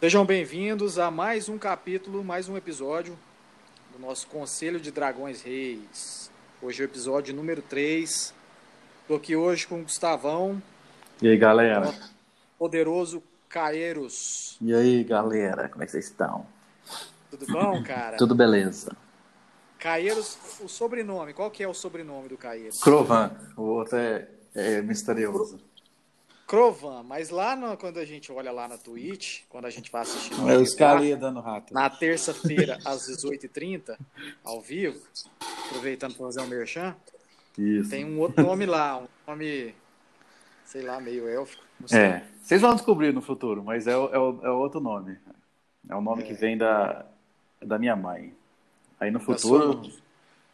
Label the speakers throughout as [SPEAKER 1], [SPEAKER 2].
[SPEAKER 1] Sejam bem-vindos a mais um capítulo, mais um episódio do nosso Conselho de Dragões Reis. Hoje é o episódio número 3. Estou aqui hoje com o Gustavão.
[SPEAKER 2] E aí, galera?
[SPEAKER 1] Poderoso Caeiros.
[SPEAKER 2] E aí, galera? Como é que vocês estão?
[SPEAKER 1] Tudo bom, cara?
[SPEAKER 2] Tudo beleza.
[SPEAKER 1] Caeiros, o sobrenome, qual que é o sobrenome do Caeiros?
[SPEAKER 2] Crovan, o outro é, é misterioso.
[SPEAKER 1] Crovan, mas lá no, quando a gente olha lá na Twitch, quando a gente vai assistir no
[SPEAKER 2] É o Scalia dando rato.
[SPEAKER 1] na terça-feira, às 18h30, ao vivo, aproveitando para fazer um merchan,
[SPEAKER 2] Isso.
[SPEAKER 1] tem um outro nome lá, um nome, sei lá, meio élfico.
[SPEAKER 2] É, vocês vão descobrir no futuro, mas é, é, é outro nome. É o nome que vem da, da minha mãe. Aí no futuro,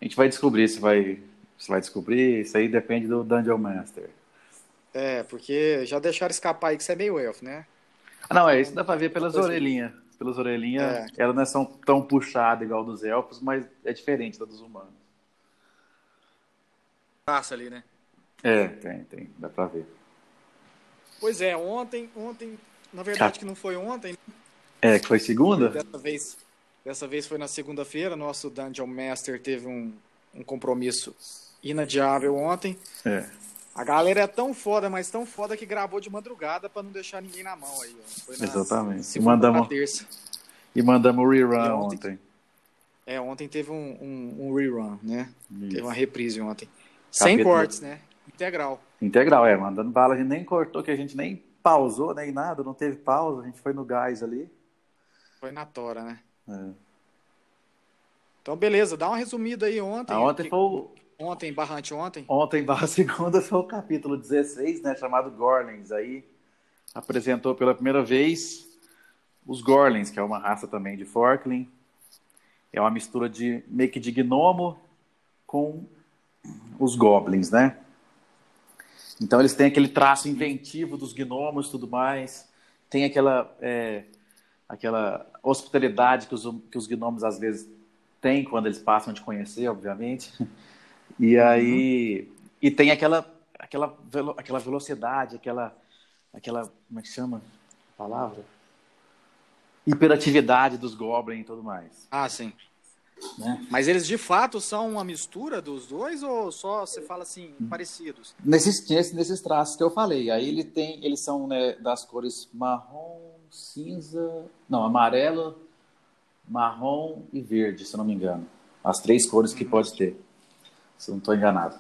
[SPEAKER 2] a gente vai descobrir se vai, se vai descobrir. Isso aí depende do Dungeon Master.
[SPEAKER 1] É, porque já deixaram escapar aí que você é meio elfo, né?
[SPEAKER 2] Ah, não, é isso dá pra ver pelas orelhinhas. Pelas orelhinhas,
[SPEAKER 1] É.
[SPEAKER 2] ela não é tão, tão puxada igual dos elfos, mas é diferente da dos humanos.
[SPEAKER 1] Passa ali, né?
[SPEAKER 2] É, tem, tem, dá pra ver.
[SPEAKER 1] Pois é, ontem, ontem, na verdade que não foi ontem,
[SPEAKER 2] É, que foi segunda?
[SPEAKER 1] dessa vez, dessa vez foi na segunda-feira, nosso Dungeon Master teve um, um compromisso inadiável ontem.
[SPEAKER 2] É.
[SPEAKER 1] A galera é tão foda, mas tão foda que gravou de madrugada pra não deixar ninguém na mão aí. Na
[SPEAKER 2] Exatamente. E mandamos,
[SPEAKER 1] terça.
[SPEAKER 2] e mandamos o rerun
[SPEAKER 1] ontem-
[SPEAKER 2] ontem.
[SPEAKER 1] É, ontem teve um, um, um rerun, né? Teve
[SPEAKER 2] Isso.
[SPEAKER 1] uma reprise ontem. Sem
[SPEAKER 2] Capítulo.
[SPEAKER 1] cortes, né? Integral.
[SPEAKER 2] Integral, é, mandando bala, a gente nem cortou, que a gente nem pausou, nem nada, não teve pausa, a gente foi no gás ali.
[SPEAKER 1] Foi na tora, né?
[SPEAKER 2] É.
[SPEAKER 1] Então, beleza, dá uma resumida aí ontem.
[SPEAKER 2] Ah, ontem
[SPEAKER 1] Que-
[SPEAKER 2] foi o,
[SPEAKER 1] Ontem, barra ontem.
[SPEAKER 2] ontem barra segunda foi o capítulo 16, né, chamado Gorlins, aí apresentou pela primeira vez os Gorlins, que é uma raça também de Forkling, é uma mistura de meio que de gnomo com os Goblins, né? Então eles têm aquele traço inventivo dos gnomos e tudo mais. Tem aquela, é, aquela hospitalidade que os, que os gnomos às vezes têm quando eles passam te conhecer, obviamente. E aí. E tem aquela, aquela, velo- aquela velocidade, aquela, aquela. Como é que chama a palavra? Hiperatividade dos goblins e tudo mais.
[SPEAKER 1] Ah, sim.
[SPEAKER 2] Né?
[SPEAKER 1] Mas eles de fato são uma mistura dos dois ou só você fala assim, parecidos?
[SPEAKER 2] Nesses, nesses, traços que eu falei. Aí ele tem, eles são né, das cores marrom, cinza, não, amarelo, marrom e verde, se eu não me engano. As três cores que pode ter, se eu não estou enganado.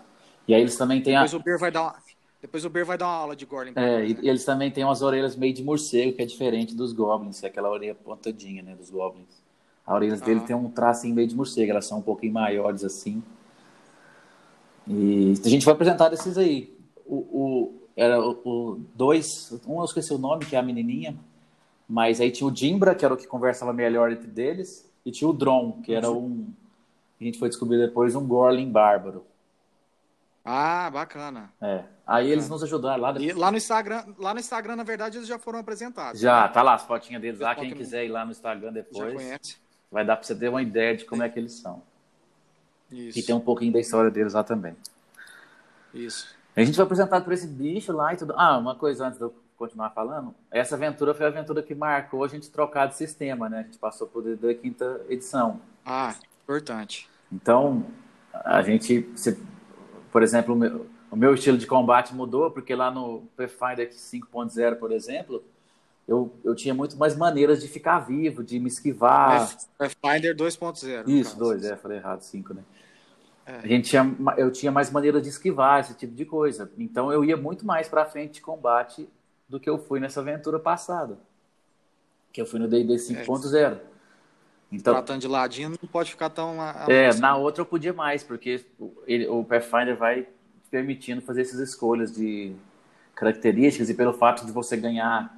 [SPEAKER 2] E aí eles também têm a,
[SPEAKER 1] Depois o Ber vai dar uma, depois o Ber vai dar uma aula de Gorlin. pra
[SPEAKER 2] é, e eles também têm umas orelhas meio de morcego, que é diferente dos goblins, que é aquela orelha pontadinha, né, dos goblins. A orelha dele tem um tracinho meio de morcego, elas são um pouquinho maiores assim. E a gente vai apresentar esses aí. O, o- era o, o dois, um eu esqueci o nome, que é a menininha, mas aí tinha o Dimbra, que era o que conversava melhor entre deles, e tinha o Dron, que era um, a gente foi descobrir depois, um Gorlin bárbaro.
[SPEAKER 1] Ah, bacana.
[SPEAKER 2] É. Aí eles nos ajudaram lá.
[SPEAKER 1] E lá no Instagram, lá no Instagram, na verdade, eles já foram apresentados.
[SPEAKER 2] Já, tá lá as fotinhas deles lá. Quem quiser ir lá no Instagram
[SPEAKER 1] Já
[SPEAKER 2] depois,
[SPEAKER 1] conhece.
[SPEAKER 2] vai dar pra você ter uma ideia de como é que eles são.
[SPEAKER 1] Isso.
[SPEAKER 2] E tem um pouquinho da história deles lá também.
[SPEAKER 1] Isso.
[SPEAKER 2] A gente foi apresentado por esse bicho lá e tudo. Ah, uma coisa antes de eu continuar falando. Essa aventura foi a aventura que marcou a gente trocar de sistema, né? A gente passou por da quinta edição.
[SPEAKER 1] Ah, importante.
[SPEAKER 2] Então, a gente, se- por exemplo, o meu, o meu estilo de combate mudou, porque lá no Pathfinder 5.0, por exemplo, eu, eu tinha muito mais maneiras de ficar vivo, de me esquivar.
[SPEAKER 1] Pathfinder 2.0. no
[SPEAKER 2] Isso,
[SPEAKER 1] caso.
[SPEAKER 2] dois, é, falei errado, cinco, né?
[SPEAKER 1] É.
[SPEAKER 2] A gente tinha, eu tinha mais maneiras de esquivar esse tipo de coisa. Então eu ia muito mais pra frente de combate do que eu fui nessa aventura passada. Que eu fui no D&D 5.0. Então,
[SPEAKER 1] Tratando de ladinho, não pode ficar tão.
[SPEAKER 2] é, na outra eu podia mais, porque o- ele- o Pathfinder vai permitindo fazer essas escolhas de características e pelo fato de você ganhar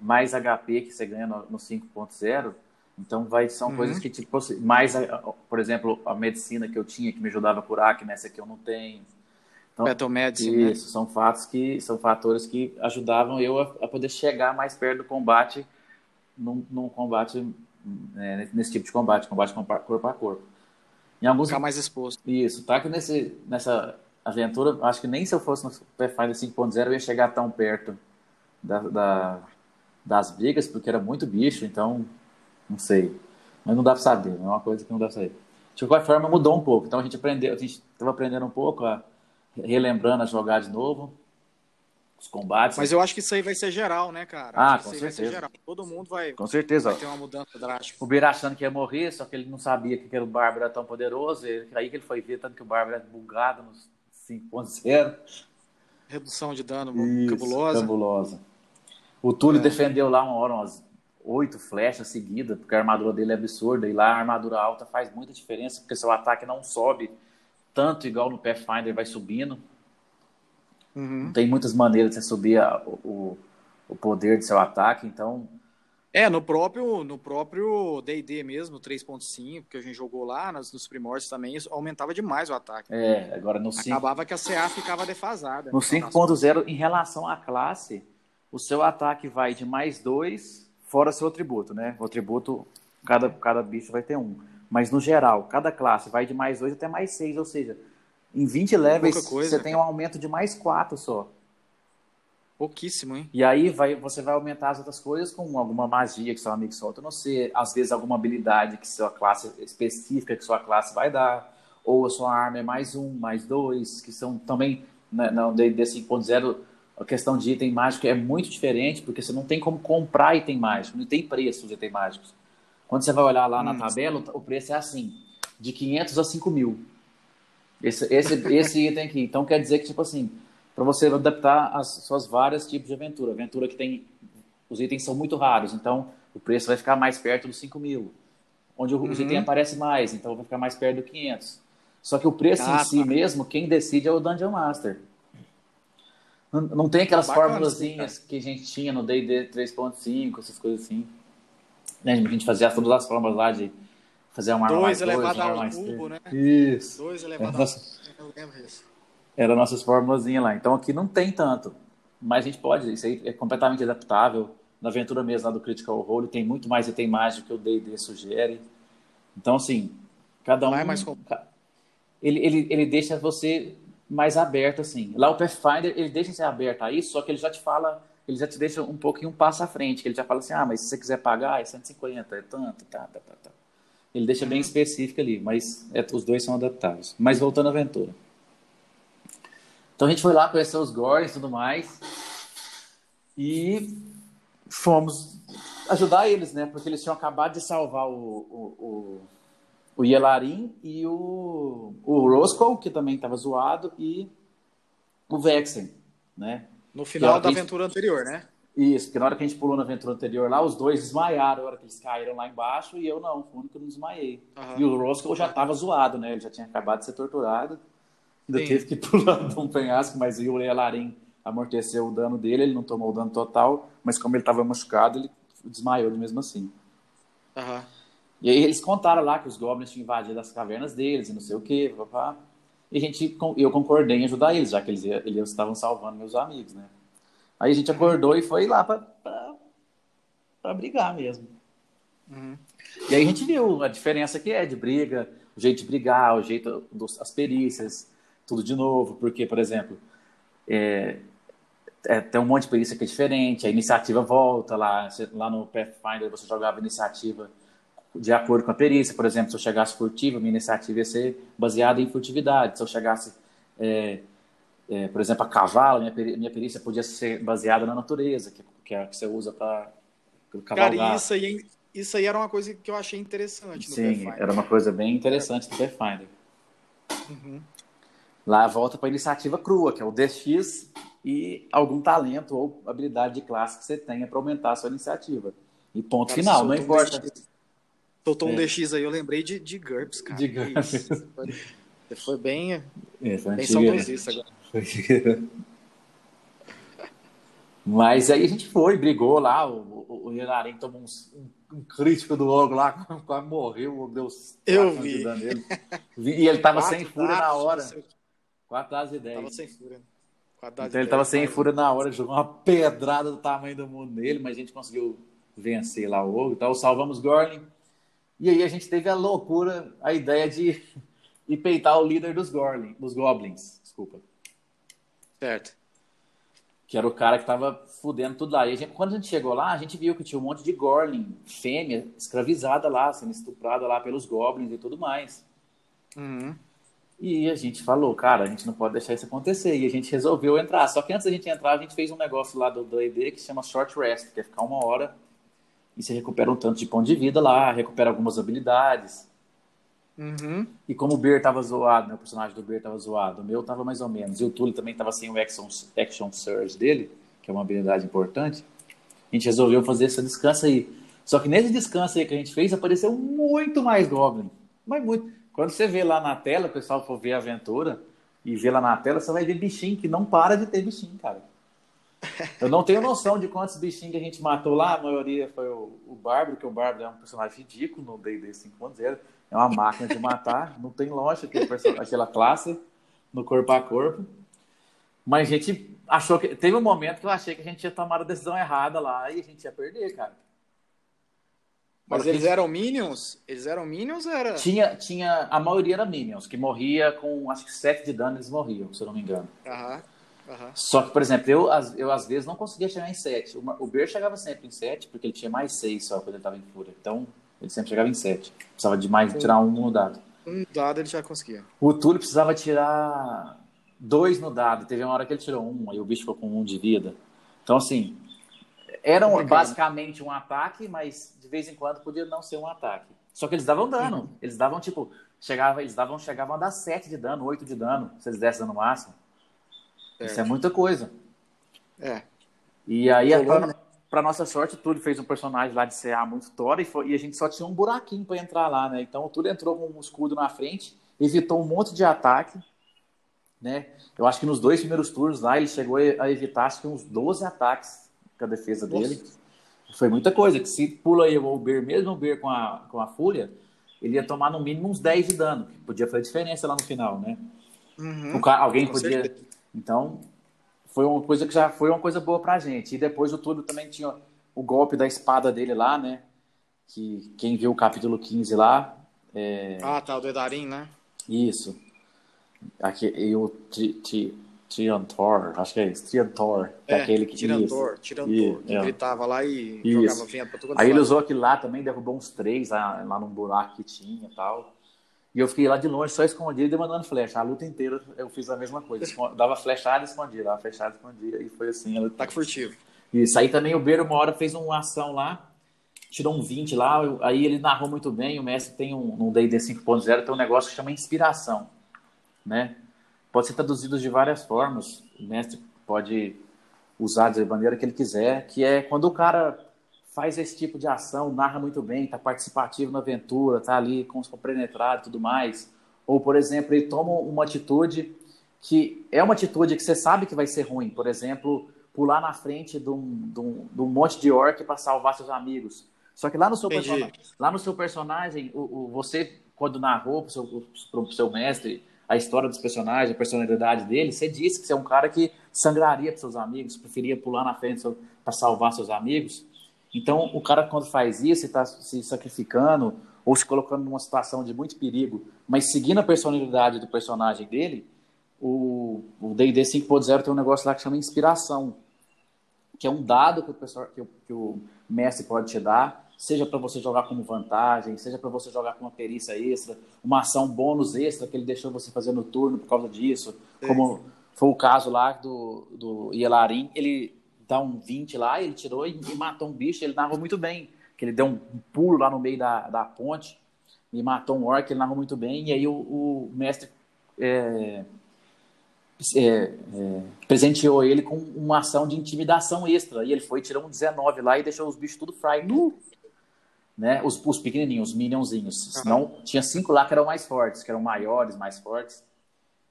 [SPEAKER 2] mais HP que você ganha no, no 5.0, então vai são
[SPEAKER 1] Uhum.
[SPEAKER 2] coisas que tipo mais, por exemplo, a medicina que eu tinha que me ajudava a curar, que nessa aqui eu não tenho. Então,
[SPEAKER 1] Battle Medicine, né?
[SPEAKER 2] isso, são fatos que são fatores que ajudavam eu a, a poder chegar mais perto do combate num, num combate né, nesse tipo de combate, combate com- corpo a corpo. Em alguns
[SPEAKER 1] Ficar mais exposto.
[SPEAKER 2] isso, tá que nesse, nessa aventura, acho que nem se eu fosse no Pathfinder 5.0 eu ia chegar tão perto da, da, das brigas, porque era muito bicho, então não sei. Mas não dá pra saber, é uma coisa que não dá pra saber. De qualquer forma, mudou um pouco. Então a gente aprendeu, a gente estava aprendendo um pouco, a, relembrando a jogar de novo, os combates.
[SPEAKER 1] Mas eu acho que isso aí vai ser geral, né, cara?
[SPEAKER 2] Ah,
[SPEAKER 1] com
[SPEAKER 2] certeza.
[SPEAKER 1] Todo mundo vai,
[SPEAKER 2] com certeza.
[SPEAKER 1] vai ter uma mudança drástica.
[SPEAKER 2] O Beira achando que ia morrer, só que ele não sabia que o Bárbaro era tão poderoso. E aí que ele foi ver tanto que o Bárbaro era bugado nos 5.0.
[SPEAKER 1] Redução de dano
[SPEAKER 2] Isso,
[SPEAKER 1] cabulosa.
[SPEAKER 2] cabulosa. O Túlio
[SPEAKER 1] É.
[SPEAKER 2] defendeu lá uma hora umas oito flechas seguidas, porque a armadura dele é absurda. E lá a armadura alta faz muita diferença, porque seu ataque não sobe tanto igual no Pathfinder, vai subindo.
[SPEAKER 1] Uhum.
[SPEAKER 2] Tem muitas maneiras de você subir a- o, o poder do seu ataque, então
[SPEAKER 1] É, no próprio no próprio D&D mesmo, 3.5, que a gente jogou lá, nos, nos primórdios também, isso aumentava demais o ataque.
[SPEAKER 2] é, agora no 5,
[SPEAKER 1] Acabava que a CA ficava defasada.
[SPEAKER 2] no 5.0, em relação à classe, o seu ataque vai de mais dois, fora seu atributo, né? O atributo, cada, cada bicho vai ter um. Mas no geral, cada classe vai de mais dois até mais seis, ou seja, em 20 levels você tem um aumento de mais quatro só.
[SPEAKER 1] Pouquíssimo, hein?
[SPEAKER 2] E aí vai, você vai aumentar as outras coisas com alguma magia que seu amigo solta no C, às vezes alguma habilidade que sua classe específica que sua classe vai dar, ou a sua arma é mais um, mais dois, que são também né, no D&D 5.0 a questão de item mágico é muito diferente, porque você não tem como comprar item mágico, não tem preço de item mágicos. Quando você vai olhar lá na
[SPEAKER 1] Hum.
[SPEAKER 2] tabela, o preço é assim, de 500 a 5 mil. Esse, esse, esse item aqui. Então quer dizer que, tipo assim, para você adaptar as suas várias tipos de aventura. Aventura que tem. Os itens são muito raros, então o preço vai ficar mais perto dos 5 mil. Onde os
[SPEAKER 1] Uhum.
[SPEAKER 2] itens aparecem mais, então vai ficar mais perto do 500. Só que o preço
[SPEAKER 1] Ah,
[SPEAKER 2] em si
[SPEAKER 1] tá.
[SPEAKER 2] mesmo, quem decide é o Dungeon Master. Não, não tem aquelas
[SPEAKER 1] Bacana,
[SPEAKER 2] formulazinhas que a gente tinha no D&D 3.5, essas coisas assim. Né? A gente fazia todas as fórmulas lá de fazer uma mais
[SPEAKER 1] Dois
[SPEAKER 2] dois,
[SPEAKER 1] elevado
[SPEAKER 2] arma
[SPEAKER 1] ao
[SPEAKER 2] mais
[SPEAKER 1] cubo, né?
[SPEAKER 2] Isso.
[SPEAKER 1] Dois elevado ao
[SPEAKER 2] Nossa.
[SPEAKER 1] Eu lembro disso.
[SPEAKER 2] Era nossas formulazinhas lá. Então aqui não tem tanto. Mas a gente pode, isso aí é completamente adaptável. Na aventura mesmo lá do Critical Role tem muito mais item mágico que o D&D sugere. Então, assim, cada um...
[SPEAKER 1] É mais com-
[SPEAKER 2] ca- ele, ele, ele deixa você mais aberto, assim. Lá o Pathfinder, ele deixa você aberto a isso, só que ele já te fala, ele já te deixa um pouquinho um passo à frente, que ele já fala assim, ah, mas se você quiser pagar, é 150, é tanto, tá, tá, tá, tá. Ele deixa bem específico ali, mas é, os dois são adaptáveis. Mas voltando à aventura. Então a gente foi lá conhecer os Gores e tudo mais. E fomos ajudar eles, né? Porque eles tinham acabado de salvar o, o, o, o Yelarin e o, o Roscoe, que também estava zoado, e o Vexen, né?
[SPEAKER 1] No final da aventura anterior, né?
[SPEAKER 2] Isso, porque na hora que a gente pulou na aventura anterior lá, os dois desmaiaram, na hora que eles caíram lá embaixo, e eu não, fui o único que não desmaiei.
[SPEAKER 1] Aham.
[SPEAKER 2] E o Roscoe já estava zoado, né? Ele já tinha acabado de ser torturado. Ainda
[SPEAKER 1] Sim.
[SPEAKER 2] teve que pular de um penhasco, mas o Yelarin amorteceu o dano dele, ele não tomou o dano total, mas como ele estava machucado, ele desmaiou mesmo assim.
[SPEAKER 1] Aham.
[SPEAKER 2] E aí eles contaram lá que os goblins tinham invadido as cavernas deles e não sei o quê, papá. E a gente, eu concordei em ajudar eles, já que eles, eles estavam salvando meus amigos, né? Aí a gente acordou e foi lá pra brigar mesmo.
[SPEAKER 1] Uhum.
[SPEAKER 2] E aí a gente viu a diferença que é de briga, o jeito de brigar, o jeito dos, as perícias, tudo de novo, porque, por exemplo, é, é, tem um monte de perícia que é diferente, a iniciativa volta lá, lá no Pathfinder você jogava iniciativa de acordo com a perícia, por exemplo, se eu chegasse furtivo, minha iniciativa ia ser baseada em furtividade, se eu chegasse, é, é, por exemplo, a cavalo, minha, peri- minha perícia podia ser baseada na natureza, que, que é a que você usa para cavalgar.
[SPEAKER 1] Cara, isso aí, isso aí era uma coisa que eu achei interessante no
[SPEAKER 2] Sim,
[SPEAKER 1] Pathfinder.
[SPEAKER 2] era uma coisa bem interessante do Pathfinder.
[SPEAKER 1] Uhum.
[SPEAKER 2] Lá volta para a iniciativa crua, que é o DX e algum talento ou habilidade de classe que você tenha para aumentar a sua iniciativa. E ponto
[SPEAKER 1] Cara,
[SPEAKER 2] final, não importa.
[SPEAKER 1] Soltou um
[SPEAKER 2] É.
[SPEAKER 1] DX aí, eu lembrei de, de GURPS, cara.
[SPEAKER 2] De GURPS.
[SPEAKER 1] Foi, foi bem,
[SPEAKER 2] É, foi
[SPEAKER 1] bem
[SPEAKER 2] né?
[SPEAKER 1] agora.
[SPEAKER 2] Mas aí a gente foi, brigou lá, o, o, o Yenarim tomou um, um crítico do ogro lá, quase morreu, deu
[SPEAKER 1] Eu vi.
[SPEAKER 2] de. Vi- E ele tava
[SPEAKER 1] Quatro
[SPEAKER 2] sem fúria na hora. Quatro dados e dez.
[SPEAKER 1] Tava sem fúria.
[SPEAKER 2] Então ele
[SPEAKER 1] de
[SPEAKER 2] tava sem fúria na hora, jogou uma pedrada do tamanho do mundo nele, mas a gente conseguiu vencer lá o ogro e tal. Salvamos Gorlin. E aí a gente teve a loucura, a ideia de ir peitar o líder dos Gorlin, dos Goblins, desculpa.
[SPEAKER 1] Certo.
[SPEAKER 2] Que era o cara que tava fudendo tudo lá. E a gente, quando a gente chegou lá, a gente viu que tinha um monte de Gorlin, fêmea, escravizada lá, sendo estuprada lá pelos Goblins e tudo mais.
[SPEAKER 1] Uhum.
[SPEAKER 2] E a gente falou, cara, a gente não pode deixar isso acontecer. E a gente resolveu entrar. Só que antes da gente entrar, a gente fez um negócio lá do D&D que se chama Short Rest, que é ficar uma hora e você recupera um tanto de ponto de vida lá, recupera algumas habilidades.
[SPEAKER 1] Uhum.
[SPEAKER 2] E como o Beer tava zoado, né, o personagem do Beer tava zoado, o meu tava mais ou menos, e o Tully também tava sem o Action, action Surge dele, que é uma habilidade importante, a gente resolveu fazer esse descanso aí. Só que nesse descanso aí que a gente fez, apareceu muito mais Goblin. Mas muito. Quando você vê lá na tela, o pessoal for ver a aventura e vê lá na tela, você vai ver bichinho que não para de ter bichinho, cara. Eu não tenho noção de quantos bichinhos que a gente matou lá. A maioria foi o, o Bárbaro, que o Bárbaro é um personagem ridículo no D&D 5.0. É uma máquina de matar. Não tem lógica aquela classe no corpo a corpo. Mas a gente achou que... Teve um momento que eu achei que a gente tinha tomado a decisão errada lá e a gente ia perder, cara.
[SPEAKER 1] Mas eles eram Minions? Eles eram Minions ou era...
[SPEAKER 2] Tinha, tinha... A maioria era Minions, que morria com, acho que 7 de dano eles morriam, se eu não me engano.
[SPEAKER 1] Aham. Uhum.
[SPEAKER 2] Só que, por exemplo, eu, eu às vezes não conseguia chegar em 7. O, Ber chegava sempre em 7, porque ele tinha mais 6 só quando ele estava em fúria. Então, ele sempre chegava em 7. Precisava de mais, tirar um no dado.
[SPEAKER 1] Um dado ele já conseguia.
[SPEAKER 2] O Túlio precisava tirar dois no dado. Teve uma hora que ele tirou um, aí o bicho ficou com um de vida. Então, assim, era um, basicamente um ataque, mas de vez em quando podia não ser um ataque. Só que eles davam dano. Eles davam, tipo, chegava, eles davam, chegavam a dar 7 de dano, 8 de dano, se eles dessem dano máximo. Certo. Isso é muita coisa.
[SPEAKER 1] É.
[SPEAKER 2] E aí, para pra nossa sorte, o Túlio fez um personagem lá de CA muito tora e, foi, e a gente só tinha um buraquinho para entrar lá, né? Então o Túlio entrou com um escudo na frente, evitou um monte de ataque, né? Eu acho que nos dois primeiros turnos lá ele chegou a evitar acho que uns 12 ataques com a defesa Nossa. dele. Foi muita coisa, que se pula aí o Ber, mesmo o Ber com a, com a Fúria, ele ia tomar no mínimo uns 10 de dano, que podia fazer diferença lá no final, né?
[SPEAKER 1] Uhum,
[SPEAKER 2] alguém podia... Certeza então, foi uma coisa que já foi uma coisa boa pra gente. E depois o Túlio também tinha o golpe da espada dele lá, né? Que quem viu o capítulo 15 lá. É...
[SPEAKER 1] Ah, tá, o do Edarim, né?
[SPEAKER 2] Isso. Aqui, e o Triantor, acho que é isso, Triantor, é, é aquele que
[SPEAKER 1] Tirantor, Tirantor, isso, que é. gritava lá e
[SPEAKER 2] isso. jogava vento pra todo Aí ele usou aquilo lá também, derrubou uns três lá, lá num buraco que tinha e tal. E eu fiquei lá de longe, só escondido e mandando flecha. A luta inteira eu fiz a mesma coisa. Dava flechada e escondia, dava flechada e escondia. E foi assim. Ela...
[SPEAKER 1] Tá furtivo.
[SPEAKER 2] Isso. Aí também o Beiro, uma hora, fez uma ação lá, tirou um 20 lá. Aí ele narrou muito bem. O mestre tem um, no DD 5.0, tem um negócio que chama inspiração. Né? Pode ser traduzido de várias formas. O mestre pode usar de maneira que ele quiser, que é quando o cara faz esse tipo de ação, narra muito bem, está participativo na aventura, está ali com os compenetrados e tudo mais. Ou, por exemplo, ele toma uma atitude que é uma atitude que você sabe que vai ser ruim. Por exemplo, pular na frente de um, de um, de um monte de orc para salvar seus amigos. Só que lá no seu, personagem, lá no seu personagem, o, o você, quando narrou para o seu, seu mestre a história dos personagens, a personalidade dele, você disse que você é um cara que sangraria para seus amigos, preferia pular na frente para salvar seus amigos. Então, o cara, quando faz isso, está se sacrificando ou se colocando numa situação de muito perigo, mas seguindo a personalidade do personagem dele, o D&D 5.0 tem um negócio lá que chama inspiração, que é um dado que o, pessoal, que o, que o mestre pode te dar, seja para você jogar como vantagem, seja para você jogar com uma perícia extra, uma ação bônus extra que ele deixou você fazer no turno por causa disso, como foi o caso lá do, do Yelarin, ele dá um 20 lá, ele tirou e, e matou um bicho, ele narrou muito bem, que ele deu um pulo lá no meio da, da ponte e matou um orc, ele narrou muito bem, e aí o, o mestre é, é, é, presenteou ele com uma ação de intimidação extra, e ele foi, tirou um 19 lá e deixou os bichos tudo frightened, né, os, os pequenininhos, os minionzinhos, uhum. Senão, tinha cinco lá que eram mais fortes, que eram maiores, mais fortes,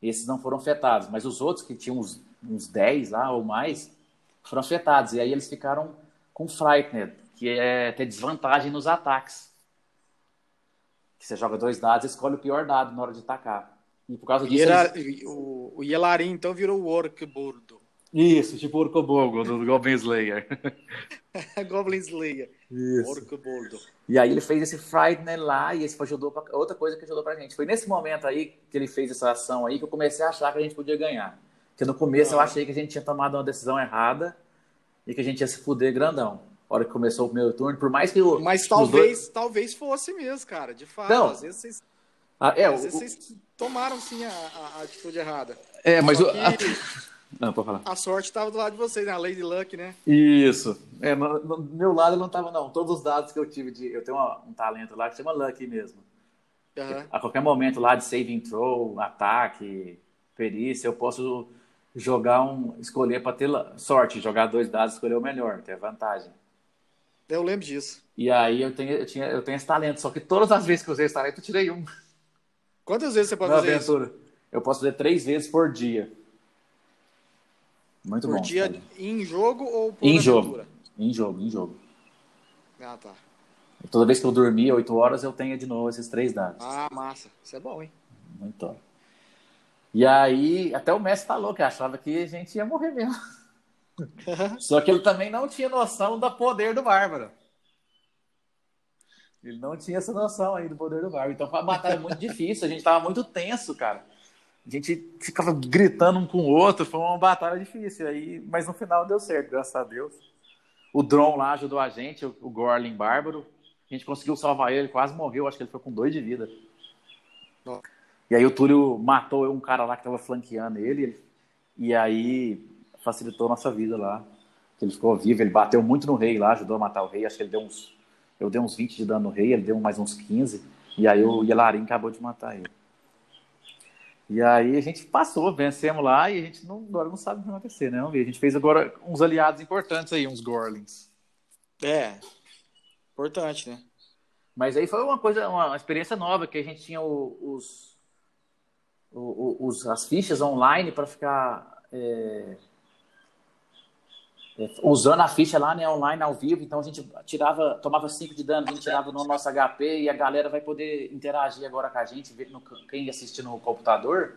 [SPEAKER 2] esses não foram afetados, mas os outros que tinham uns, uns 10 lá ou mais, foram afetados. E aí eles ficaram com Frightened, que é ter desvantagem nos ataques. Que você joga dois dados e escolhe o pior dado na hora de atacar. E por causa disso.
[SPEAKER 1] Eles... O, o Yelarin então virou o Orcburdo.
[SPEAKER 2] Isso, tipo Orcobogo do Goblin Slayer.
[SPEAKER 1] Goblin Slayer.
[SPEAKER 2] Isso. E aí ele fez esse Frightened lá e esse ajudou pra... outra coisa que ajudou pra gente. Foi nesse momento aí que ele fez essa ação aí que eu comecei a achar que a gente podia ganhar. Porque no começo eu achei que a gente tinha tomado uma decisão errada e que a gente ia se fuder grandão. A hora que começou o primeiro turno, por mais que o.
[SPEAKER 1] Mas talvez, dois... talvez fosse mesmo, cara. De fato, não. às vezes vocês. Ah, é, às o... vezes vocês tomaram sim a, a, atitude errada.
[SPEAKER 2] É, mas o. Não, pode falar.
[SPEAKER 1] A sorte estava do lado de vocês, né? A Lady Luck, né?
[SPEAKER 2] Isso. É, no, no meu lado não estava, não. Todos os dados que eu tive de. Eu tenho uma, um talento lá que chama Luck mesmo. Uhum. A qualquer momento lá de saving throw, ataque, perícia, eu posso jogar um. escolher para ter sorte, jogar dois dados escolher o melhor, ter vantagem.
[SPEAKER 1] Eu lembro disso.
[SPEAKER 2] E aí eu tenho, eu, tinha, eu tenho esse talento, só que todas as vezes que eu usei esse talento, eu tirei um.
[SPEAKER 1] Quantas vezes você pode Na fazer aventura. isso?
[SPEAKER 2] Eu posso fazer três vezes por dia. Muito
[SPEAKER 1] por
[SPEAKER 2] bom.
[SPEAKER 1] Por dia cara. em jogo ou por
[SPEAKER 2] Em aventura? jogo. Em jogo, em jogo.
[SPEAKER 1] Ah, tá.
[SPEAKER 2] Toda vez que eu dormir, 8 horas, eu tenho de novo esses três dados.
[SPEAKER 1] Ah, massa. Isso é bom, hein?
[SPEAKER 2] Muito top. E aí, até o Messi falou que achava que a gente ia morrer mesmo. Só que ele também não tinha noção do poder do Bárbaro. Ele não tinha essa noção aí do poder do Bárbaro. Então foi uma batalha muito difícil. A gente tava muito tenso, cara. A gente ficava gritando um com o outro. Foi uma batalha difícil. Aí, mas no final deu certo, graças a Deus. O Dron lá ajudou a gente, o Gorlin Bárbaro. A gente conseguiu salvar ele, quase morreu. Acho que ele foi com dois de vida. E aí o Túlio matou um cara lá que tava flanqueando ele. E aí facilitou a nossa vida lá. Ele ficou vivo, ele bateu muito no rei lá, ajudou a matar o rei. Acho que ele deu uns. Eu dei uns 20 de dano no rei, ele deu mais uns 15. E aí o Yelarim acabou de matar ele. E aí a gente passou, vencemos lá e a gente não, agora não sabe o que vai acontecer, né? A gente fez agora uns aliados importantes aí, uns Gorlings.
[SPEAKER 1] É, importante, né?
[SPEAKER 2] Mas aí foi uma coisa, uma experiência nova, que a gente tinha os, os, as fichas online para ficar é, é, usando a ficha lá, né, online, ao vivo. Então a gente tirava, tomava 5 de dano, a gente tirava no nosso HP e a galera vai poder interagir agora com a gente, ver no, quem assistir no computador.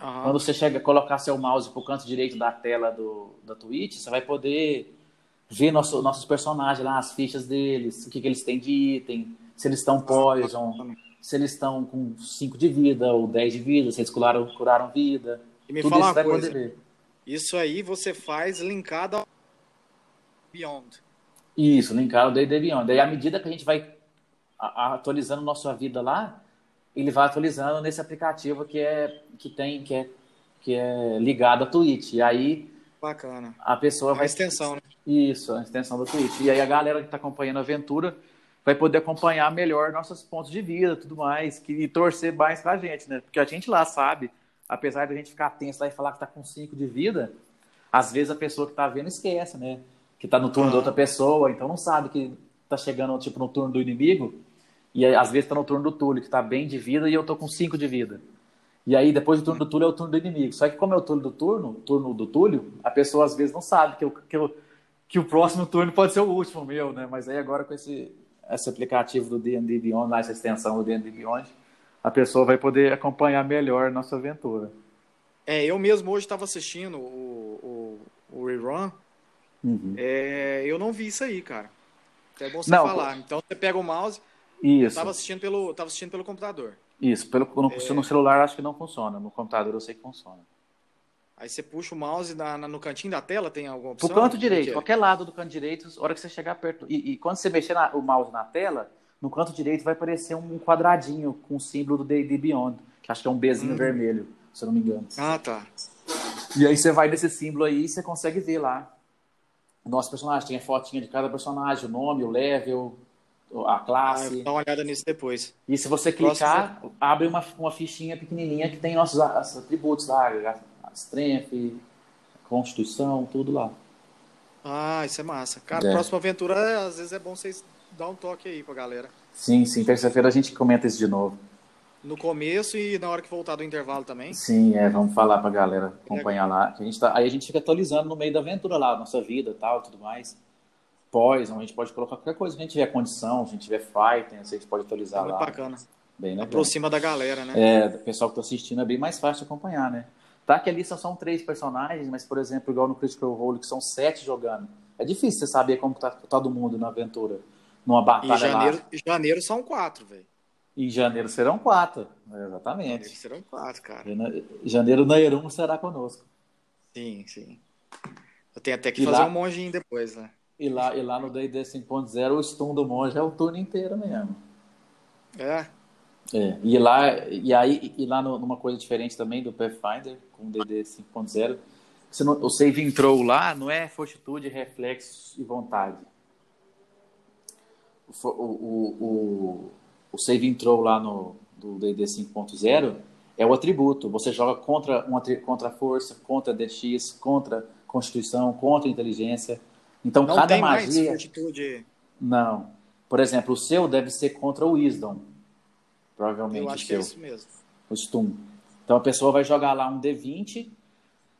[SPEAKER 2] Uhum. Quando você chega a colocar seu mouse pro canto direito da tela do, da Twitch, você vai poder ver nosso, nossos personagens lá, as fichas deles, o que, que eles têm de item, se eles estão poison, se eles estão com 5 de vida ou 10 de vida, se eles curaram, curaram vida.
[SPEAKER 1] E me Tudo fala isso uma coisa, isso aí você faz linkado ao Beyond.
[SPEAKER 2] Isso, linkado ao D&D Beyond. Daí, à medida que a gente vai atualizando nossa vida lá, ele vai atualizando nesse aplicativo que é que tem que é que é ligado à Twitch. E aí
[SPEAKER 1] bacana.
[SPEAKER 2] A pessoa vai
[SPEAKER 1] a extensão, né?
[SPEAKER 2] Isso, a extensão do Twitch. E aí a galera que está acompanhando a aventura vai poder acompanhar melhor nossos pontos de vida, tudo mais, que e torcer mais pra gente, né? Porque a gente lá sabe, apesar da gente ficar tenso lá e falar que tá com 5 de vida, às vezes a pessoa que tá vendo esquece, né? que está no turno ah. de outra pessoa, então não sabe que está chegando tipo no turno do inimigo e às vezes está no turno do Túlio que está bem de vida e eu estou com 5 de vida. E aí depois do turno do Túlio é o turno do inimigo. Só que como é o turno do turno, turno do Túlio, a pessoa às vezes não sabe que, eu, que, eu, que o próximo turno pode ser o último meu, né? Mas aí agora com esse, esse aplicativo do D&D Beyond, essa extensão do D&D Beyond, a pessoa vai poder acompanhar melhor a nossa aventura.
[SPEAKER 1] É, eu mesmo hoje estava assistindo o, o, o rerun
[SPEAKER 2] Uhum.
[SPEAKER 1] É, eu não vi isso aí, cara. É bom você não, falar. Então você pega o mouse.
[SPEAKER 2] Isso.
[SPEAKER 1] Eu tava assistindo pelo, tava assistindo pelo computador.
[SPEAKER 2] Isso, pelo, no, é... no celular acho que não funciona. No computador eu sei que funciona.
[SPEAKER 1] Aí você puxa o mouse na, na, no cantinho da tela, tem alguma opção?
[SPEAKER 2] Pro canto direito, é? qualquer lado do canto direito, a hora que você chegar perto. E, e quando você mexer na, o mouse na tela, no canto direito vai aparecer um quadradinho com o símbolo do D&D Beyond, que acho que é um Bzinho hum. vermelho, se eu não me engano.
[SPEAKER 1] Ah, tá.
[SPEAKER 2] E aí você vai nesse símbolo aí e você consegue ver lá nosso personagem, tem a fotinha de cada personagem, o nome, o level, a classe.
[SPEAKER 1] Ah, dá uma olhada nisso depois.
[SPEAKER 2] E se você clicar, Próximo... abre uma, uma fichinha pequenininha que tem nossos atributos lá, a strength, constituição, tudo lá.
[SPEAKER 1] Ah, isso é massa. Cara, é. próxima aventura, às vezes é bom vocês dar um toque aí pra galera.
[SPEAKER 2] Sim, sim. Terça-feira a gente comenta isso de novo.
[SPEAKER 1] No começo e na hora que voltar do intervalo também?
[SPEAKER 2] Sim, é, vamos falar pra galera acompanhar lá. A gente tá, aí a gente fica atualizando no meio da aventura lá, nossa vida tal, tudo mais. Pós, a gente pode colocar qualquer coisa que a gente tiver condição, se a gente tiver fighting, a gente pode atualizar é lá.
[SPEAKER 1] bacana.
[SPEAKER 2] Bem legal.
[SPEAKER 1] Aproxima da galera, né?
[SPEAKER 2] É, o pessoal que tá assistindo é bem mais fácil de acompanhar, né? Tá que ali só são três personagens, mas, por exemplo, igual no Critical Role, que são sete jogando. É difícil você saber como tá todo mundo na aventura, numa batalha
[SPEAKER 1] e janeiro, janeiro são quatro, velho.
[SPEAKER 2] Em janeiro serão quatro, exatamente. Janeiro
[SPEAKER 1] serão quatro, cara.
[SPEAKER 2] Janeiro Nairum será conosco.
[SPEAKER 1] Sim, sim. Eu tenho até que e fazer lá... um monjinho depois, né?
[SPEAKER 2] E lá, e lá no D&D 5.0 o stun do monge é o turno inteiro mesmo.
[SPEAKER 1] É?
[SPEAKER 2] É, e lá, e aí, e lá numa coisa diferente também do Pathfinder, com o DD 5.0, o save entrou lá não é fortitude, reflexo e vontade. O, o, o, o save entrou lá no do DD 5.0 é o atributo. Você joga contra, uma, contra a força, contra DX, contra constituição, contra inteligência. Então,
[SPEAKER 1] não
[SPEAKER 2] cada
[SPEAKER 1] tem
[SPEAKER 2] magia. Mais
[SPEAKER 1] fortitude.
[SPEAKER 2] Não. Por exemplo, o seu deve ser contra o Wisdom. Provavelmente
[SPEAKER 1] Eu acho que é isso mesmo.
[SPEAKER 2] O Stun. Então a pessoa vai jogar lá um D20,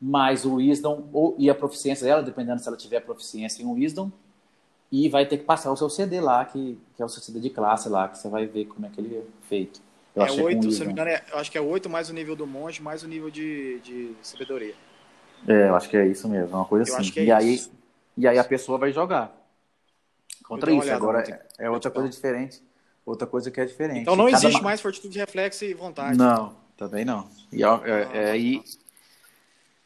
[SPEAKER 2] mais o Wisdom ou, e a proficiência dela, dependendo se ela tiver proficiência em um Wisdom, e vai ter que passar o seu CD lá, que, que é o seu CD de classe lá, que você vai ver como é que ele é feito.
[SPEAKER 1] Eu é 8, é se não me engano, é, eu acho que é 8 mais o nível do monge, mais o nível de, de sabedoria.
[SPEAKER 2] É, eu acho que é isso mesmo, uma coisa eu assim. É e, aí, e aí a pessoa vai jogar contra isso. Agora é, é outra coisa diferente. Outra coisa que é diferente.
[SPEAKER 1] Então não Cada existe mais fortitude, reflexo e vontade.
[SPEAKER 2] Não, também não. E, é, é, aí,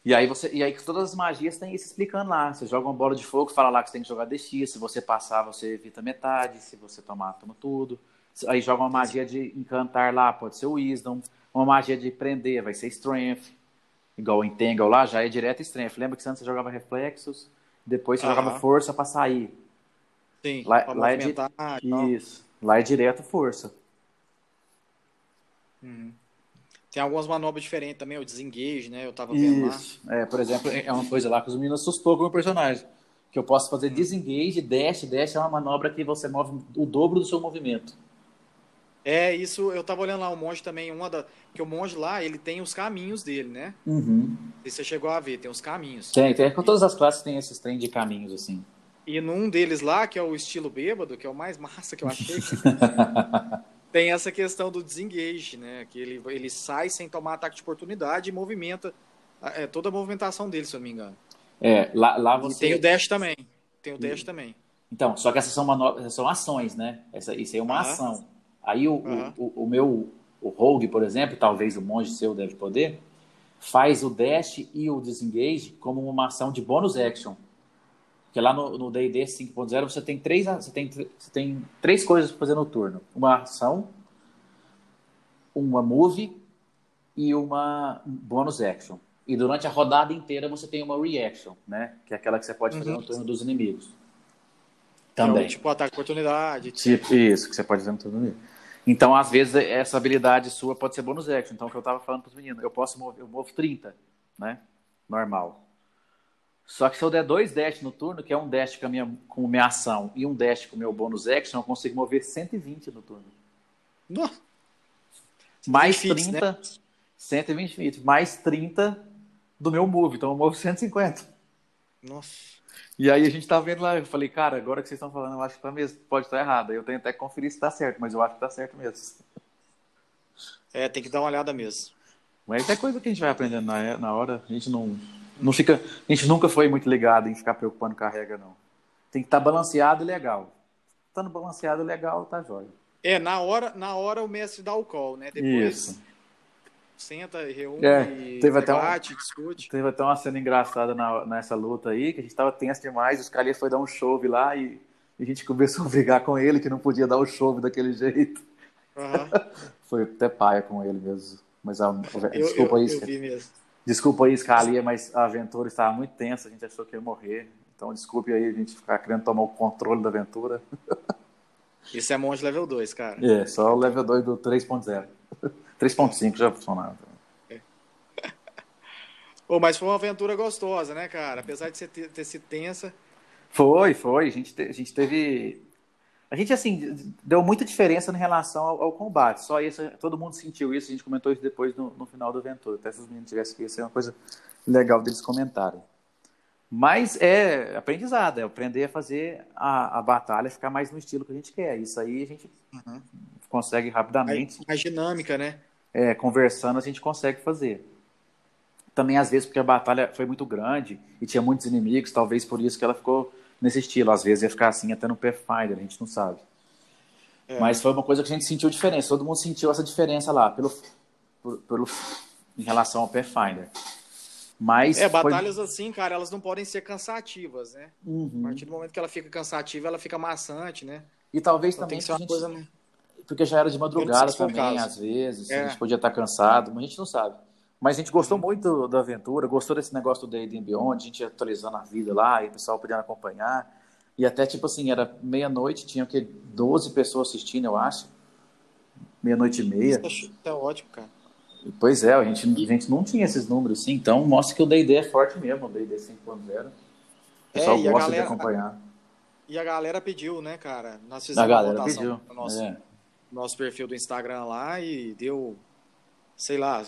[SPEAKER 2] e aí você, e aí todas as magias tem isso explicando lá. Você joga uma bola de fogo, fala lá que você tem que jogar DX. Se você passar, você evita metade. Se você tomar, toma tudo. Aí joga uma magia de encantar lá, pode ser o Wisdom. Uma magia de prender, vai ser Strength. Igual o Entangle lá, já é direto Strength. Lembra que antes você jogava reflexos, depois você jogava força para sair.
[SPEAKER 1] Sim,
[SPEAKER 2] lá, lá é de... Isso. Lá é direto força.
[SPEAKER 1] Uhum. Tem algumas manobras diferentes também, o desengage, né? Eu tava vendo Isso.
[SPEAKER 2] lá. É, por exemplo, é uma coisa lá que os meninos assustou com o meu personagem. Que eu posso fazer desengage, dash, dash é uma manobra que você move o dobro do seu movimento.
[SPEAKER 1] É, isso, eu tava olhando lá o monge também, uma da. Que o monge lá, ele tem os caminhos dele, né?
[SPEAKER 2] Uhum.
[SPEAKER 1] E você chegou a ver, tem os caminhos.
[SPEAKER 2] Tem, tem. Com todas as classes tem esses trem de caminhos, assim.
[SPEAKER 1] E num deles lá, que é o estilo bêbado, que é o mais massa que eu achei, tem essa questão do desengage, né? Que ele, ele sai sem tomar ataque de oportunidade e movimenta é, toda a movimentação dele, se eu não me engano.
[SPEAKER 2] É, lá, lá você.
[SPEAKER 1] E tem o dash também. Tem o dash e... também.
[SPEAKER 2] Então, só que essas são, manobras, são ações, né? Essa, isso aí é uma ação. Aí o, o, o, o, meu o rogue, por exemplo, talvez o monge seu deve poder, faz o dash e o disengage como uma ação de bônus action. Porque lá no D&D 5.0 você tem três você tem, você tem três coisas para fazer no turno: uma ação, uma move e uma bônus action. E durante a rodada inteira você tem uma reaction, né? Que é aquela que você pode fazer uhum. no turno dos inimigos. Também.
[SPEAKER 1] Então, tipo ataque de oportunidade.
[SPEAKER 2] Tipo, isso, que você pode fazer no turno inimigo. Então, às vezes, essa habilidade sua pode ser bônus action. Então, o que eu estava falando para os meninos, eu posso mover, eu movo 30, né? Normal. Só que se eu der dois dash no turno, que é um dash com, a minha, com minha ação e um dash com o meu bônus action, eu consigo mover 120 no turno.
[SPEAKER 1] Nossa.
[SPEAKER 2] Mais 30, né? 120 feet, mais 30 do meu move, então eu movo 150.
[SPEAKER 1] Nossa.
[SPEAKER 2] E aí a gente tá vendo lá, eu falei, cara, agora que vocês estão falando, eu acho que tá mesmo, pode estar errado. Eu tenho até que conferir se tá certo, mas eu acho que tá certo mesmo.
[SPEAKER 1] É, tem que dar uma olhada mesmo.
[SPEAKER 2] Mas é coisa que a gente vai aprendendo na, na hora, a gente não, não fica, a gente nunca foi muito ligado em ficar preocupando com a regra, não. Tem que estar tá balanceado e legal. Estando balanceado e legal, tá jóia.
[SPEAKER 1] É, na hora, na hora o mestre dá o call, né? Depois
[SPEAKER 2] Isso.
[SPEAKER 1] senta e reúne,
[SPEAKER 2] é, teve
[SPEAKER 1] debate,
[SPEAKER 2] até
[SPEAKER 1] um, discute.
[SPEAKER 2] Teve até uma cena engraçada na, nessa luta aí, que a gente tava tenso demais, os caras foi dar um chove lá e, e, a gente começou a brigar com ele, que não podia dar o chove daquele jeito.
[SPEAKER 1] Uhum.
[SPEAKER 2] foi até paia com ele mesmo. Mas a,
[SPEAKER 1] eu, desculpa eu, isso. Eu vi mesmo.
[SPEAKER 2] Desculpa aí, Scalia, mas a aventura estava muito tensa, a gente achou que ia morrer. Então, desculpe aí a gente ficar querendo tomar o controle da aventura.
[SPEAKER 1] Isso é monge level 2, cara.
[SPEAKER 2] É, só o level 2 do 3.0. 3.5 já funcionava. É.
[SPEAKER 1] Pô, mas foi uma aventura gostosa, né, cara? Apesar de ter, ter sido tensa.
[SPEAKER 2] Foi, foi. A gente, te, a gente teve a gente, assim, deu muita diferença em relação ao, ao, combate. Só isso, todo mundo sentiu isso. A gente comentou isso depois no, no final da aventura. Até se os meninos tivessem que ia ser uma coisa legal deles comentarem. Mas é aprendizado, é aprender a fazer a, a batalha ficar mais no estilo que a gente quer. Isso aí a gente uhum. consegue rapidamente.
[SPEAKER 1] Mais, mais dinâmica, né?
[SPEAKER 2] É, conversando a gente consegue fazer. Também, às vezes, porque a batalha foi muito grande e tinha muitos inimigos, talvez por isso que ela ficou nesse estilo. Às vezes ia ficar assim até no Pathfinder, a gente não sabe. É. Mas foi uma coisa que a gente sentiu diferença. Todo mundo sentiu essa diferença lá, pelo, pelo, em relação ao Pathfinder. Mas
[SPEAKER 1] é,
[SPEAKER 2] foi-
[SPEAKER 1] batalhas assim, cara, elas não podem ser cansativas, né? A
[SPEAKER 2] Uhum.
[SPEAKER 1] partir do momento que ela fica cansativa, ela fica maçante, né?
[SPEAKER 2] E talvez
[SPEAKER 1] Então
[SPEAKER 2] também
[SPEAKER 1] tem que ser uma
[SPEAKER 2] a gente-
[SPEAKER 1] coisa.
[SPEAKER 2] porque já era de madrugada
[SPEAKER 1] foi
[SPEAKER 2] também, às vezes,
[SPEAKER 1] É.
[SPEAKER 2] a gente podia estar cansado, mas a gente não sabe. Mas a gente gostou
[SPEAKER 1] Uhum.
[SPEAKER 2] muito da aventura, gostou desse negócio do Day and Beyond, a gente atualizando a vida lá e o pessoal podendo acompanhar. E até, tipo assim, era meia-noite, tinha o quê? 12 pessoas assistindo, eu acho. Meia-noite e meia.
[SPEAKER 1] Isso tá ótimo, cara.
[SPEAKER 2] Pois é, a gente, a gente não tinha esses números assim, então mostra que o D&D é forte mesmo, o D&D 5.0. O pessoal
[SPEAKER 1] É, e a
[SPEAKER 2] gosta
[SPEAKER 1] galera-
[SPEAKER 2] de acompanhar.
[SPEAKER 1] E a galera pediu, né, cara? Nós
[SPEAKER 2] A
[SPEAKER 1] fizemos
[SPEAKER 2] galera
[SPEAKER 1] uma votação
[SPEAKER 2] pediu.
[SPEAKER 1] no nosso,
[SPEAKER 2] É.
[SPEAKER 1] nosso perfil do Instagram lá e deu, sei lá,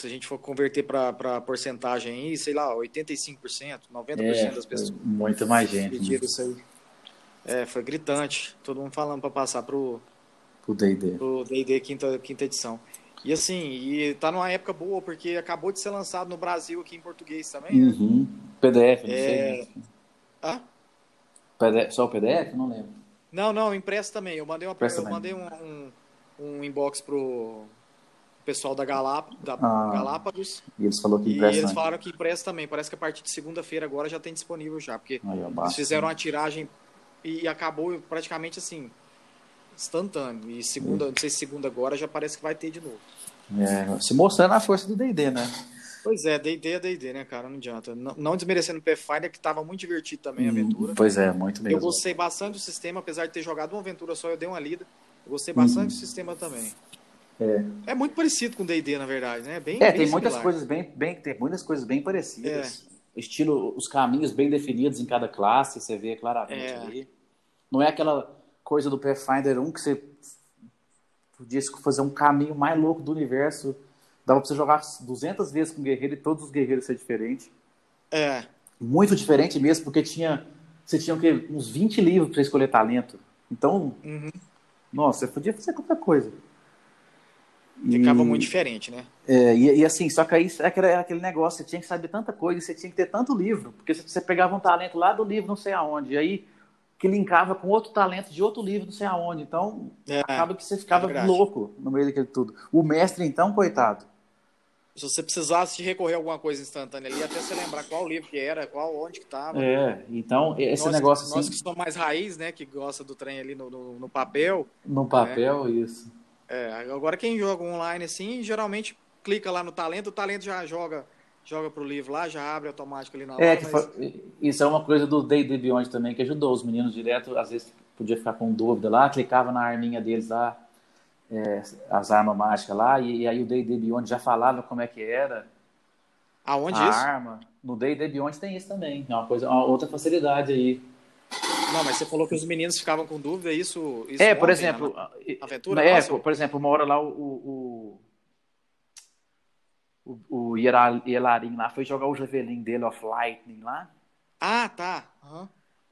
[SPEAKER 1] se a gente for converter para porcentagem aí, sei lá, 85%, 90%
[SPEAKER 2] É,
[SPEAKER 1] das pessoas
[SPEAKER 2] muito mais gente.
[SPEAKER 1] pediram
[SPEAKER 2] Né?
[SPEAKER 1] isso aí. É, foi gritante. Todo mundo falando para passar pro
[SPEAKER 2] O D&D.
[SPEAKER 1] pro D&D quinta, quinta edição. E assim, e tá numa época boa, porque acabou de ser lançado no Brasil aqui em português também, né?
[SPEAKER 2] Uhum. PDF, não
[SPEAKER 1] É.
[SPEAKER 2] sei. Né?
[SPEAKER 1] Ah?
[SPEAKER 2] PDF, só o PDF? Não lembro.
[SPEAKER 1] Não, não, impresso também. Eu mandei, uma, eu mandei um, um, um inbox pro pessoal da, Galap, da
[SPEAKER 2] Ah,
[SPEAKER 1] Galápagos
[SPEAKER 2] E eles falaram que
[SPEAKER 1] e
[SPEAKER 2] impressa.
[SPEAKER 1] eles falaram que impresso também. Parece que a partir de segunda-feira agora já tem disponível já, porque
[SPEAKER 2] Aí, ó,
[SPEAKER 1] eles fizeram uma tiragem e acabou praticamente assim, instantâneo. E segunda, não sei se segunda agora já parece que vai ter de novo.
[SPEAKER 2] É, se mostrando a força do D&D, né?
[SPEAKER 1] Pois é, D&D é D&D, né, cara? Não adianta. Não, não desmerecendo o Pathfinder, que tava muito divertido também a aventura.
[SPEAKER 2] Hum, Pois é, muito
[SPEAKER 1] Eu
[SPEAKER 2] mesmo.
[SPEAKER 1] gostei bastante do sistema, apesar de ter jogado uma aventura só, eu dei uma lida. Eu gostei
[SPEAKER 2] Uhum.
[SPEAKER 1] bastante do sistema também.
[SPEAKER 2] É.
[SPEAKER 1] É muito parecido com D&D, na verdade, né? Bem,
[SPEAKER 2] É,
[SPEAKER 1] bem
[SPEAKER 2] tem muitas coisas bem, bem, tem muitas coisas bem parecidas.
[SPEAKER 1] É.
[SPEAKER 2] Estilo, os caminhos bem definidos em cada classe, você vê claramente
[SPEAKER 1] É.
[SPEAKER 2] ali. Não é aquela coisa do Pathfinder 1 que você podia fazer um caminho mais louco do universo. Dava pra você jogar 200 vezes com o guerreiro e todos os guerreiros ser diferentes.
[SPEAKER 1] É,
[SPEAKER 2] Muito diferente mesmo, porque tinha você tinha uns 20 livros para escolher talento. Então,
[SPEAKER 1] uhum.
[SPEAKER 2] nossa, você podia fazer qualquer coisa. E-
[SPEAKER 1] ficava muito diferente, né?
[SPEAKER 2] é, e, e assim, só que aí era aquele- era aquele negócio, você tinha que saber tanta coisa, você tinha que ter tanto livro, porque você- pegava um talento lá do livro não sei aonde, e aí que linkava com outro talento de outro livro não sei aonde, então
[SPEAKER 1] É,
[SPEAKER 2] acaba que você ficava
[SPEAKER 1] verdade.
[SPEAKER 2] louco no meio daquele tudo. O mestre, então, coitado,
[SPEAKER 1] Se você precisasse de recorrer a alguma coisa instantânea ali, até você lembrar qual livro que era, qual, onde que tava.
[SPEAKER 2] é, então esse
[SPEAKER 1] nós,
[SPEAKER 2] negócio
[SPEAKER 1] nós
[SPEAKER 2] assim,
[SPEAKER 1] que somos mais raiz, né, que gosta do trem ali no, no, no papel.
[SPEAKER 2] no papel, isso.
[SPEAKER 1] É, agora quem joga online assim, geralmente clica lá no talento, o talento já joga joga pro livro lá, já abre automático ali na hora.
[SPEAKER 2] É,
[SPEAKER 1] mas-
[SPEAKER 2] foi- isso é uma coisa do D&D Beyond também, que ajudou os meninos direto, às vezes podia ficar com dúvida lá, clicava na arminha deles lá, é, as armas mágicas lá, e, e aí o D&D Beyond já falava como é que era
[SPEAKER 1] Aonde
[SPEAKER 2] a
[SPEAKER 1] isso?
[SPEAKER 2] arma. No D&D Beyond tem isso também, é uma coisa, uma outra facilidade aí.
[SPEAKER 1] Não, mas você falou que os meninos ficavam com dúvida, isso, isso
[SPEAKER 2] é, por
[SPEAKER 1] ontem,
[SPEAKER 2] exemplo,
[SPEAKER 1] na-
[SPEAKER 2] é,
[SPEAKER 1] aventura
[SPEAKER 2] é,
[SPEAKER 1] nossa?
[SPEAKER 2] por exemplo, uma hora lá o o, o, o Ielarim lá foi jogar o javelin dele of lightning lá,
[SPEAKER 1] Ah, tá. Aham.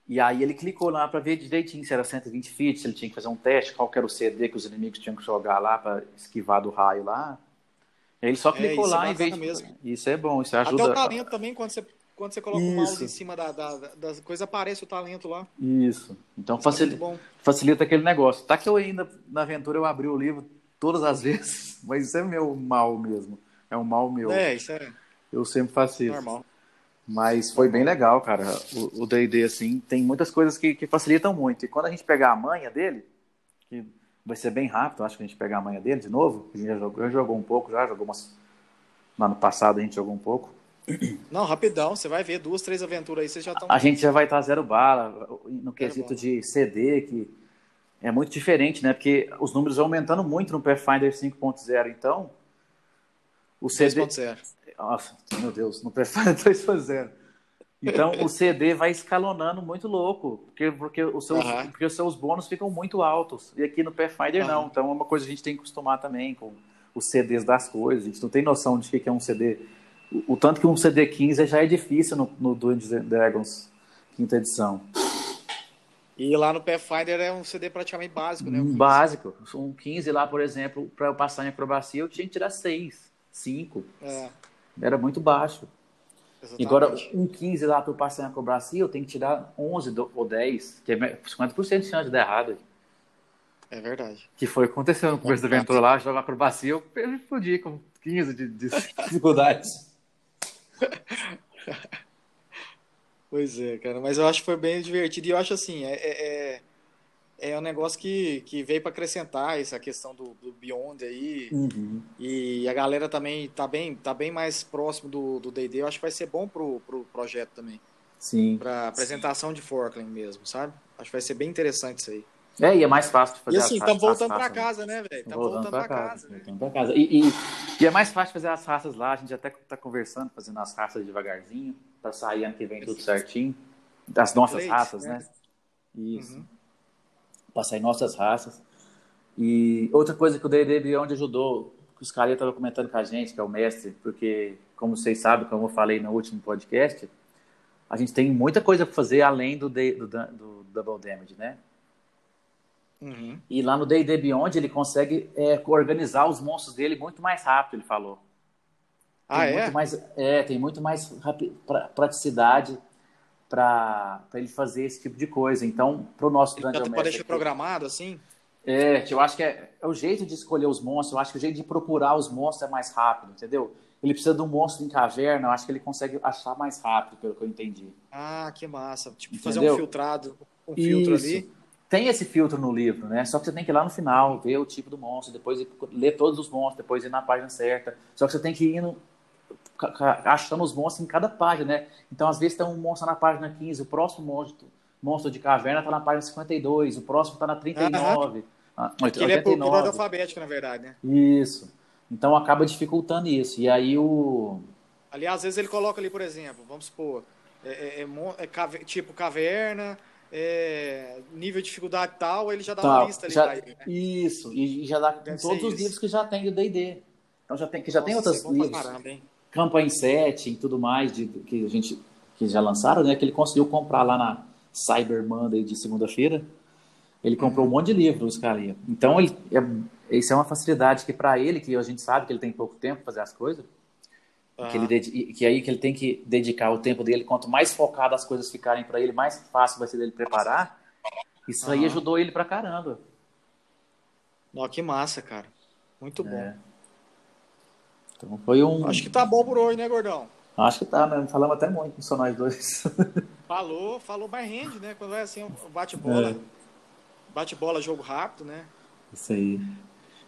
[SPEAKER 2] E aí ele clicou lá para ver direitinho se era 120 feet, se ele tinha que fazer um teste, qual que era o CD que os inimigos tinham que jogar lá para esquivar do raio lá. Ele só clicou
[SPEAKER 1] isso é
[SPEAKER 2] lá em vez de...
[SPEAKER 1] mesmo.
[SPEAKER 2] Isso é bom, isso
[SPEAKER 1] Até
[SPEAKER 2] ajuda.
[SPEAKER 1] o talento também, quando você, quando você coloca o
[SPEAKER 2] Isso.
[SPEAKER 1] mouse em cima da, da, da coisa, aparece o talento lá.
[SPEAKER 2] Isso. Então
[SPEAKER 1] Isso é
[SPEAKER 2] facilita, facilita aquele negócio. Tá que eu ainda, na aventura, eu abri o livro todas as vezes, mas isso é meu mal mesmo. É um mal meu.
[SPEAKER 1] É, isso é
[SPEAKER 2] Eu sempre faço isso.
[SPEAKER 1] normal.
[SPEAKER 2] Mas foi bem legal, cara. O o D&D, assim, tem muitas coisas que, que facilitam muito. E quando a gente pegar a manha dele, que vai ser bem rápido, acho que a gente pegar a manha dele de novo, a gente já jogou, já jogou um pouco, já jogou umas... Lá no passado a gente jogou um pouco.
[SPEAKER 1] Não, rapidão, você vai ver duas, três aventuras aí, vocês já estão.
[SPEAKER 2] A gente já vai estar zero bala no quesito
[SPEAKER 1] bala.
[SPEAKER 2] de CD, que é muito diferente, né? Porque os números vão aumentando muito no Pathfinder 5.0, então... O CD...
[SPEAKER 1] 3.0.
[SPEAKER 2] Nossa, meu Deus, no Pathfinder 2.0. Então o CD vai escalonando muito louco, porque, porque, os seus, porque os seus bônus ficam muito altos. E aqui no Pathfinder não. Então é uma coisa que a gente tem que acostumar também com os CDs das coisas. A gente não tem noção de o que é um CD. O, o tanto que um CD 15 já é difícil no, no Dungeons Dragons quinta edição.
[SPEAKER 1] E lá no Pathfinder é um CD praticamente básico, né? o
[SPEAKER 2] Um
[SPEAKER 1] 15.
[SPEAKER 2] básico. Um 15 lá, por exemplo, para eu passar em acrobacia, eu tinha que tirar 6, 5.
[SPEAKER 1] É,
[SPEAKER 2] Era muito baixo.
[SPEAKER 1] exatamente.
[SPEAKER 2] Agora, um 15 lá para eu passar em acrobacia, eu tenho que tirar 11 do- ou 10, que é 50% de chance de dar errado.
[SPEAKER 1] É verdade.
[SPEAKER 2] Que foi acontecendo no começo da aventura lá, jogar acrobacia, eu fodi com 15 de, de dificuldades.
[SPEAKER 1] pois é, cara. Mas eu acho que foi bem divertido. E eu acho assim, é, é, é é um negócio que, que veio para acrescentar essa questão do, do Beyond aí. Uhum. E a galera também tá bem, tá bem mais próximo do D&D. Eu acho que vai ser bom pro, pro projeto também.
[SPEAKER 2] Sim.
[SPEAKER 1] Para apresentação Sim. de Forkland mesmo, sabe? Acho que vai ser bem interessante isso aí.
[SPEAKER 2] É, e é mais fácil de fazer
[SPEAKER 1] E assim, estamos voltando para casa, né, velho? Estamos voltando, voltando para casa. casa né?
[SPEAKER 2] Voltando pra casa. E, e, e, é mais fácil fazer as raças lá. A gente até tá conversando, fazendo as raças devagarzinho, para sair ano que vem tudo certinho. Das nossas raças, né? né? Isso. Uhum passar em nossas raças. E outra coisa que o D&D Beyond ajudou, que os caras estavam comentando com a gente, que é o mestre, porque, como vocês sabem, como eu falei no último podcast, a gente tem muita coisa para fazer além do, do, do, Double Damage, né? Uhum. E lá no D&D Beyond ele consegue é, organizar os monstros dele muito mais rápido, ele falou.
[SPEAKER 1] Ah,
[SPEAKER 2] tem
[SPEAKER 1] é?
[SPEAKER 2] Muito mais, é, tem muito mais praticidade para ele fazer esse tipo de coisa. Então, para o nosso
[SPEAKER 1] grande Dungeon Pode deixar programado assim?
[SPEAKER 2] É, eu acho que é, é, o jeito de escolher os monstros, eu acho que o jeito de procurar os monstros é mais rápido, entendeu? Ele precisa de um monstro em caverna, eu acho que ele consegue achar mais rápido, pelo que eu entendi.
[SPEAKER 1] Ah, que massa. Tipo, entendeu? fazer um filtrado, um filtro Isso. ali.
[SPEAKER 2] Tem esse filtro no livro, né? Só que você tem que ir lá no final, ver o tipo do monstro, depois ler todos os monstros, depois ir na página certa. Só que você tem que ir no, achando os monstros em cada página, né? Então, às vezes, tem um monstro na página 15, o próximo monstro, monstro de caverna está na página 52, o próximo está na 39. Uhum.
[SPEAKER 1] Ah, ele é por, ordem alfabética, na verdade, né?
[SPEAKER 2] Isso. Então, acaba dificultando isso. E aí, o...
[SPEAKER 1] Ali, às vezes, ele coloca ali, por exemplo, vamos supor, é, é, é, é tipo caverna, é, nível de dificuldade tal, ele já dá tá, uma lista ali
[SPEAKER 2] já, ele, né? Isso, e já dá com todos os livros que já tem do D&D. Então já tem, que já Nossa, tem outros é livros. Caramba, campanha 7 e tudo mais de, que a gente que já lançaram, né? Que ele conseguiu comprar lá na Cyber Monday de segunda-feira. Ele comprou um monte de livros, cara. Então, ele, é, isso é uma facilidade que para ele, que a gente sabe que ele tem pouco tempo para fazer as coisas, uhum. que, ele, que aí que ele tem que dedicar o tempo dele, quanto mais focado as coisas ficarem para ele, mais fácil vai ser dele preparar. Isso uhum. aí ajudou ele pra caramba.
[SPEAKER 1] Ó, que massa, cara. Muito bom. É.
[SPEAKER 2] Então foi um.
[SPEAKER 1] Acho que tá bom por hoje, né, gordão?
[SPEAKER 2] Acho que tá, né? Falamos até muito, só nós dois.
[SPEAKER 1] Falou, falou mais rende, né? Quando é assim, bate-bola. É. Bate-bola, jogo rápido, né?
[SPEAKER 2] Isso aí.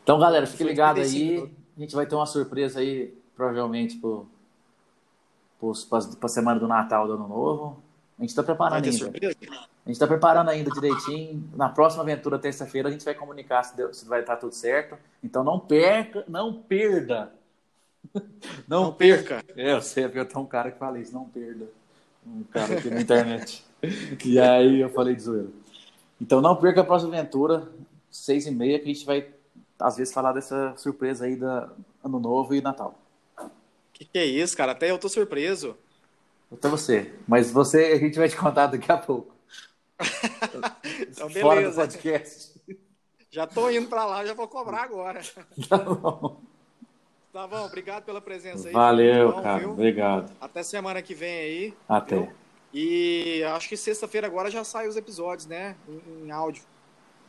[SPEAKER 2] Então, galera, fique ligado aí. A gente vai ter uma surpresa aí, provavelmente, para a semana do Natal do Ano Novo. A gente está preparando ainda. Surpresa? A gente está preparando ainda direitinho. Na próxima aventura, terça-feira, a gente vai comunicar se, deu, se vai estar tudo certo. Então não perca, não perda
[SPEAKER 1] não, não perca.
[SPEAKER 2] perca. É, eu sei, eu tenho um cara que fala isso, não perda. Um cara aqui na internet. e aí eu falei de zoeira. Então não perca a próxima aventura, seis e meia, que a gente vai, às vezes, falar dessa surpresa aí da Ano Novo e Natal.
[SPEAKER 1] Que que é isso, cara? Até eu tô surpreso.
[SPEAKER 2] Até você. Mas você, a gente vai te contar daqui a pouco.
[SPEAKER 1] então, beleza. Fora do podcast. Já tô indo para lá, já vou cobrar agora. Tá bom. Tá bom, obrigado pela presença aí.
[SPEAKER 2] Valeu, cara. Viu? Obrigado.
[SPEAKER 1] Até semana que vem aí.
[SPEAKER 2] Até. Viu?
[SPEAKER 1] E acho que sexta-feira agora já sai os episódios, né? Em, em, áudio.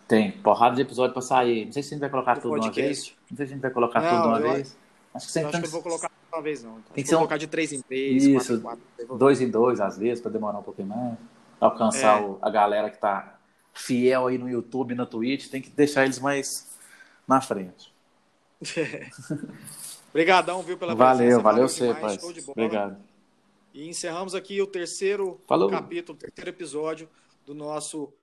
[SPEAKER 2] Tem, porrada de episódio pra sair. Não sei se a gente vai colocar tudo de uma vez. Não sei se a gente vai colocar não, tudo de uma eu, vez.
[SPEAKER 1] Acho que, sempre
[SPEAKER 2] acho
[SPEAKER 1] que eu vou colocar de uma vez, não. Então,
[SPEAKER 2] tem que
[SPEAKER 1] ser
[SPEAKER 2] um...
[SPEAKER 1] colocar de três em três,
[SPEAKER 2] Isso, quatro em quatro. Dois em dois, às vezes, pra demorar um pouquinho mais. Alcançar é. o, a galera que tá fiel aí no YouTube na Twitch. Tem que deixar eles mais na frente.
[SPEAKER 1] Obrigadão, viu, pela
[SPEAKER 2] valeu, presença. Valeu, valeu você, pai. Obrigado.
[SPEAKER 1] E encerramos aqui o terceiro Falou. capítulo, o terceiro episódio do nosso